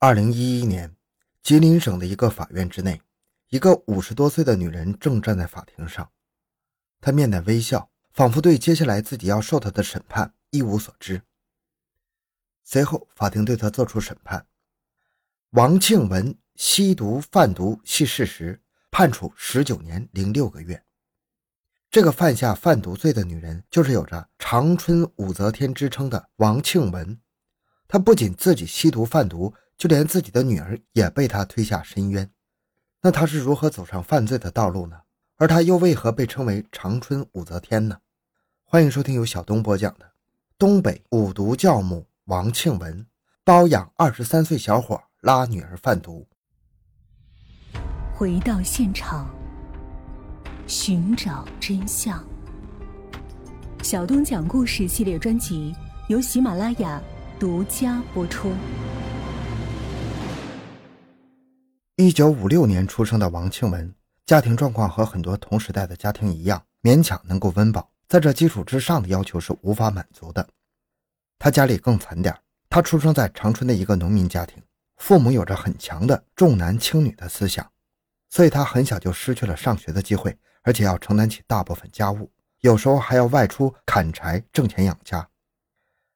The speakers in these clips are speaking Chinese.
二零一一年，吉林省的一个法院之内，一个五十多岁的女人正站在法庭上，她面带微笑，仿佛对接下来自己要受她的审判一无所知。随后，法庭对她作出审判：王庆文吸毒贩毒系事实，判处十九年零六个月。这个犯下贩毒罪的女人，就是有着“长春武则天”之称的王庆文。她不仅自己吸毒贩毒。就连自己的女儿也被他推下深渊，那他是如何走上犯罪的道路呢？而他又为何被称为长春武则天呢？欢迎收听由小东播讲的东北五毒教母王庆文包养二十三岁小伙拉女儿贩毒。回到现场，寻找真相。小东讲故事系列专辑由喜马拉雅独家播出。一九五六年出生的王庆文，家庭状况和很多同时代的家庭一样，勉强能够温饱，在这基础之上的要求是无法满足的。他家里更惨点他出生在长春的一个农民家庭，父母有着很强的重男轻女的思想，所以他很小就失去了上学的机会，而且要承担起大部分家务，有时候还要外出砍柴挣钱养家。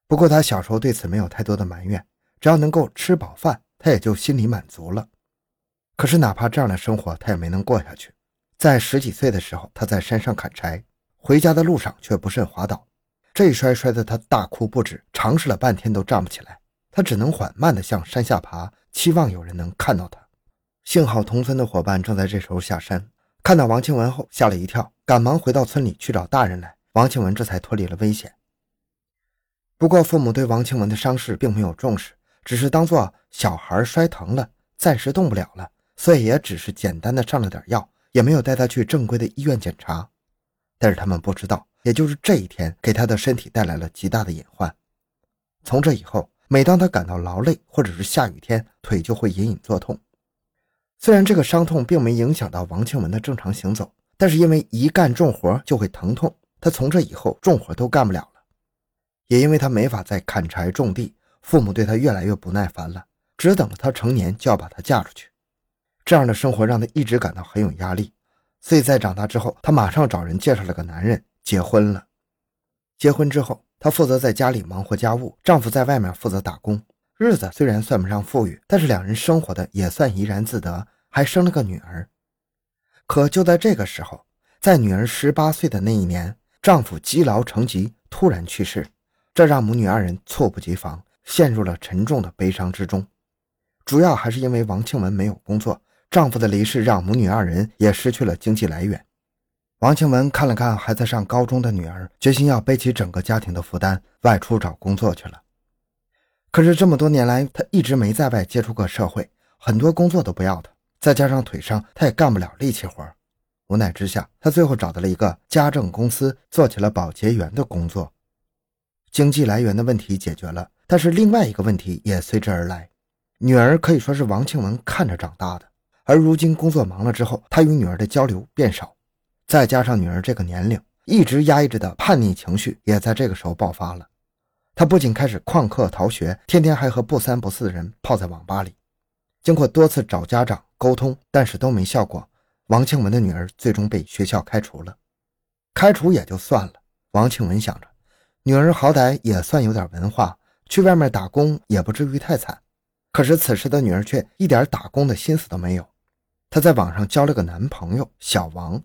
不过他小时候对此没有太多的埋怨，只要能够吃饱饭，他也就心里满足了。可是，哪怕这样的生活，他也没能过下去。在十几岁的时候，他在山上砍柴，回家的路上却不慎滑倒，这一摔摔得他大哭不止，尝试了半天都站不起来。他只能缓慢地向山下爬，期望有人能看到他。幸好同村的伙伴正在这时候下山，看到王庆文后吓了一跳，赶忙回到村里去找大人来。王庆文这才脱离了危险。不过，父母对王庆文的伤势并没有重视，只是当做小孩摔疼了，暂时动不了了。所以也只是简单的上了点药，也没有带他去正规的医院检查。但是他们不知道，也就是这一天给他的身体带来了极大的隐患。从这以后，每当他感到劳累或者是下雨天，腿就会隐隐作痛。虽然这个伤痛并没影响到王庆文的正常行走，但是因为一干重活就会疼痛，他从这以后重活都干不了了。也因为他没法再砍柴种地，父母对他越来越不耐烦了，只等着他成年就要把他嫁出去。这样的生活让她一直感到很有压力，所以在长大之后，她马上找人介绍了个男人结婚了。结婚之后，她负责在家里忙活家务，丈夫在外面负责打工。日子虽然算不上富裕，但是两人生活的也算怡然自得，还生了个女儿。可就在这个时候，在女儿十八岁的那一年，丈夫积劳成疾，突然去世，这让母女二人猝不及防，陷入了沉重的悲伤之中。主要还是因为王庆文没有工作。丈夫的离世让母女二人也失去了经济来源。王庆文看了看还在上高中的女儿，决心要背起整个家庭的负担，外出找工作去了。可是这么多年来，他一直没在外接触过社会，很多工作都不要他。再加上腿伤，他也干不了力气活。无奈之下，他最后找到了一个家政公司，做起了保洁员的工作。经济来源的问题解决了，但是另外一个问题也随之而来。女儿可以说是王庆文看着长大的。而如今工作忙了之后，他与女儿的交流变少，再加上女儿这个年龄一直压抑着的叛逆情绪也在这个时候爆发了。他不仅开始旷课逃学，天天还和不三不四的人泡在网吧里。经过多次找家长沟通，但是都没效果，王庆文的女儿最终被学校开除了。开除也就算了，王庆文想着，女儿好歹也算有点文化，去外面打工也不至于太惨。可是此时的女儿却一点打工的心思都没有。她在网上交了个男朋友小王，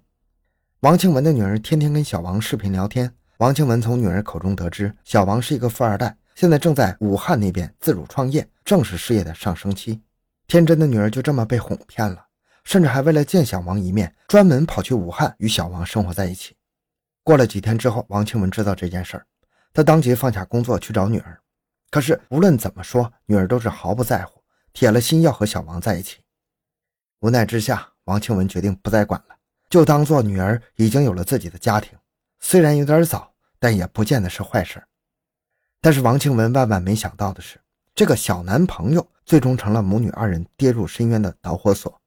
王庆文的女儿天天跟小王视频聊天。王庆文从女儿口中得知，小王是一个富二代，现在正在武汉那边自主创业，正是事业的上升期。天真的女儿就这么被哄骗了，甚至还为了见小王一面，专门跑去武汉与小王生活在一起。过了几天之后，王庆文知道这件事儿，他当即放下工作去找女儿。可是无论怎么说，女儿都是毫不在乎，铁了心要和小王在一起。无奈之下，王庆文决定不再管了，就当做女儿已经有了自己的家庭。虽然有点早，但也不见得是坏事。但是王庆文万万没想到的是，这个小男朋友最终成了母女二人跌入深渊的导火索。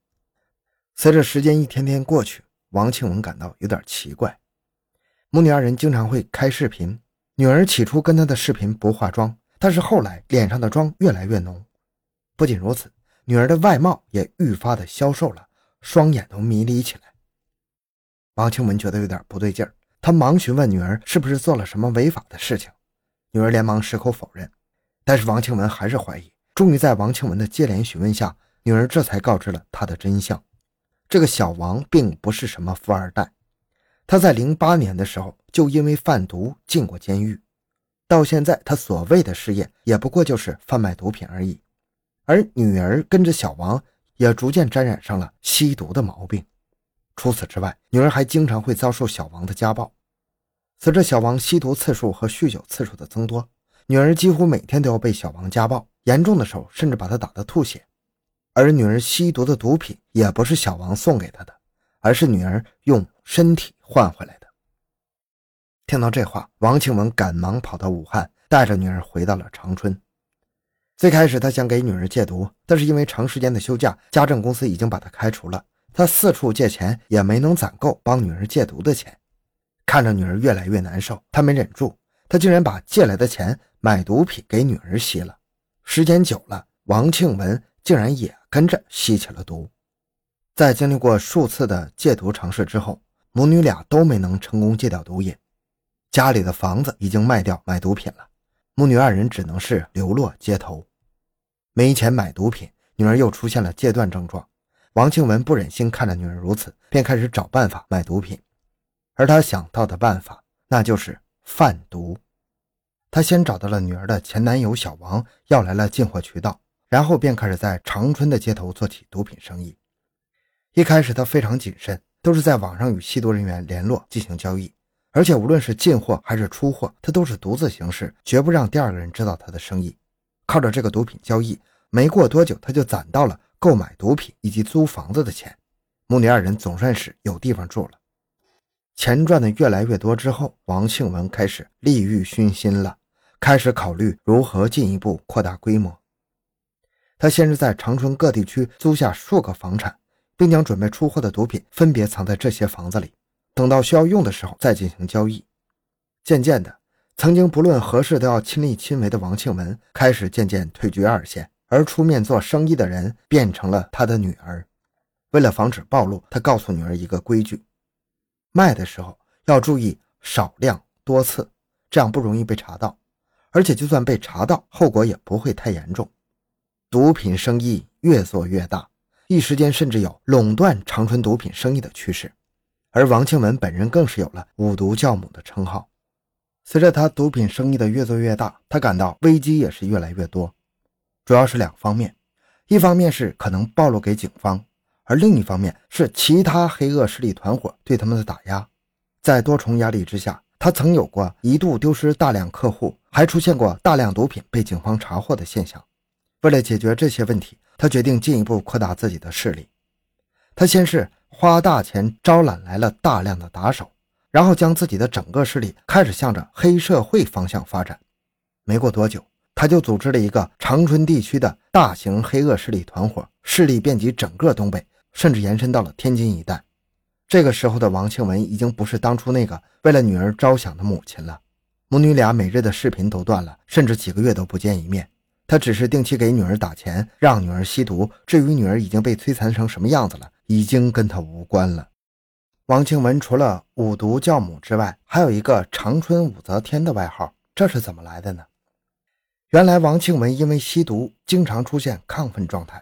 随着时间一天天过去，王庆文感到有点奇怪。母女二人经常会开视频，女儿起初跟她的视频不化妆，但是后来脸上的妆越来越浓。不仅如此，女儿的外貌也愈发的消瘦了，双眼都迷离起来。王庆文觉得有点不对劲儿，他忙询问女儿是不是做了什么违法的事情，女儿连忙矢口否认。但是王庆文还是怀疑，终于在王庆文的接连询问下，女儿这才告知了他的真相：这个小王并不是什么富二代，他在零八年的时候就因为贩毒进过监狱，到现在他所谓的事业也不过就是贩卖毒品而已。而女儿跟着小王也逐渐沾染上了吸毒的毛病。除此之外，女儿还经常会遭受小王的家暴。随着小王吸毒次数和酗酒次数的增多，女儿几乎每天都要被小王家暴，严重的时候甚至把他打得吐血。而女儿吸毒的毒品也不是小王送给她的，而是女儿用身体换回来的。听到这话，王庆文赶忙跑到武汉，带着女儿回到了长春。最开始，他想给女儿戒毒，但是因为长时间的休假，家政公司已经把他开除了。他四处借钱，也没能攒够帮女儿戒毒的钱。看着女儿越来越难受，他没忍住，他竟然把借来的钱。买毒品给女儿吸了，时间久了，王庆文竟然也跟着吸起了毒。在经历过数次的戒毒尝试之后，母女俩都没能成功戒掉毒瘾。家里的房子已经卖掉买毒品了，母女二人只能是流落街头。没钱买毒品，女儿又出现了戒断症状。王庆文不忍心看着女儿如此，便开始找办法买毒品。而他想到的办法，那就是贩毒。他先找到了女儿的前男友小王，要来了进货渠道，然后便开始在长春的街头做起毒品生意。一开始他非常谨慎，都是在网上与吸毒人员联络进行交易，而且无论是进货还是出货，他都是独自行事，绝不让第二个人知道他的生意。靠着这个毒品交易，没过多久他就攒到了购买毒品以及租房子的钱，母女二人总算是有地方住了。钱赚的越来越多之后，王庆文开始利欲熏心了。开始考虑如何进一步扩大规模。他先是在长春各地区租下数个房产，并将准备出货的毒品分别藏在这些房子里，等到需要用的时候再进行交易。渐渐的，曾经不论何事都要亲力亲为的王庆文开始渐渐退居二线，而出面做生意的人变成了他的女儿。为了防止暴露，他告诉女儿一个规矩：卖的时候要注意少量多次，这样不容易被查到。而且，就算被查到，后果也不会太严重。毒品生意越做越大，一时间甚至有垄断长春毒品生意的趋势。而王庆文本人更是有了“五毒教母”的称号。随着他毒品生意的越做越大，他感到危机也是越来越多，主要是两方面：一方面是可能暴露给警方，而另一方面是其他黑恶势力团伙对他们的打压。在多重压力之下。他曾有过一度丢失大量客户，还出现过大量毒品被警方查获的现象。为了解决这些问题，他决定进一步扩大自己的势力。他先是花大钱招揽来了大量的打手，然后将自己的整个势力开始向着黑社会方向发展。没过多久，他就组织了一个长春地区的大型黑恶势力团伙，势力遍及整个东北，甚至延伸到了天津一带。这个时候的王庆文已经不是当初那个为了女儿着想的母亲了，母女俩每日的视频都断了，甚至几个月都不见一面。他只是定期给女儿打钱，让女儿吸毒。至于女儿已经被摧残成什么样子了，已经跟他无关了。王庆文除了五毒教母之外，还有一个长春武则天的外号，这是怎么来的呢？原来王庆文因为吸毒，经常出现亢奋状态。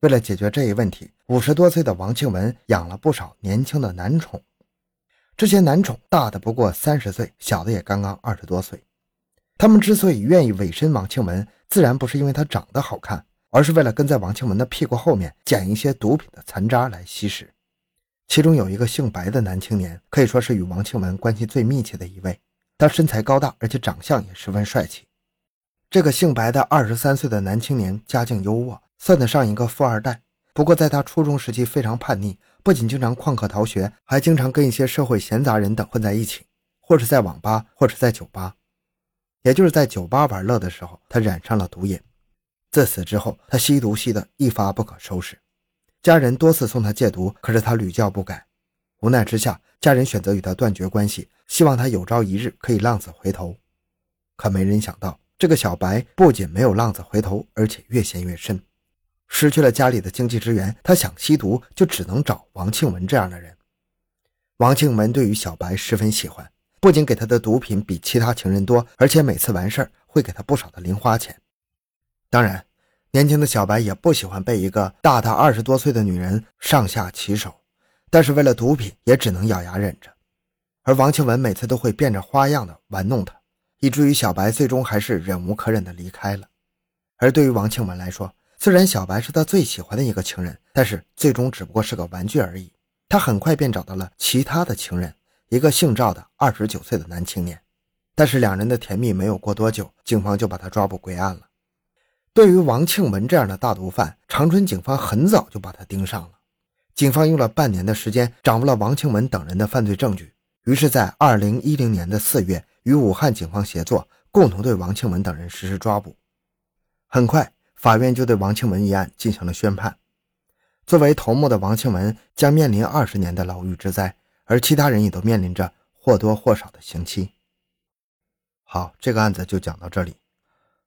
为了解决这一问题，五十多岁的王庆文养了不少年轻的男宠。这些男宠大的不过三十岁，小的也刚刚二十多岁。他们之所以愿意委身王庆文，自然不是因为他长得好看，而是为了跟在王庆文的屁股后面捡一些毒品的残渣来吸食。其中有一个姓白的男青年，可以说是与王庆文关系最密切的一位。他身材高大，而且长相也十分帅气。这个姓白的二十三岁的男青年家境优渥。算得上一个富二代，不过在他初中时期非常叛逆，不仅经常旷课逃学，还经常跟一些社会闲杂人等混在一起，或是在网吧，或者在酒吧。也就是在酒吧玩乐的时候，他染上了毒瘾。自此之后，他吸毒吸得一发不可收拾，家人多次送他戒毒，可是他屡教不改。无奈之下，家人选择与他断绝关系，希望他有朝一日可以浪子回头。可没人想到，这个小白不仅没有浪子回头，而且越陷越深。失去了家里的经济支援，他想吸毒就只能找王庆文这样的人。王庆文对于小白十分喜欢，不仅给他的毒品比其他情人多，而且每次完事儿会给他不少的零花钱。当然，年轻的小白也不喜欢被一个大他二十多岁的女人上下其手，但是为了毒品，也只能咬牙忍着。而王庆文每次都会变着花样的玩弄他，以至于小白最终还是忍无可忍的离开了。而对于王庆文来说，虽然小白是他最喜欢的一个情人，但是最终只不过是个玩具而已。他很快便找到了其他的情人，一个姓赵的二十九岁的男青年。但是两人的甜蜜没有过多久，警方就把他抓捕归案了。对于王庆文这样的大毒贩，长春警方很早就把他盯上了。警方用了半年的时间，掌握了王庆文等人的犯罪证据。于是，在二零一零年的四月，与武汉警方协作，共同对王庆文等人实施抓捕。很快，法院就对王庆文一案进行了宣判。作为头目的王庆文将面临二十年的牢狱之灾，而其他人也都面临着或多或少的刑期。好，这个案子就讲到这里。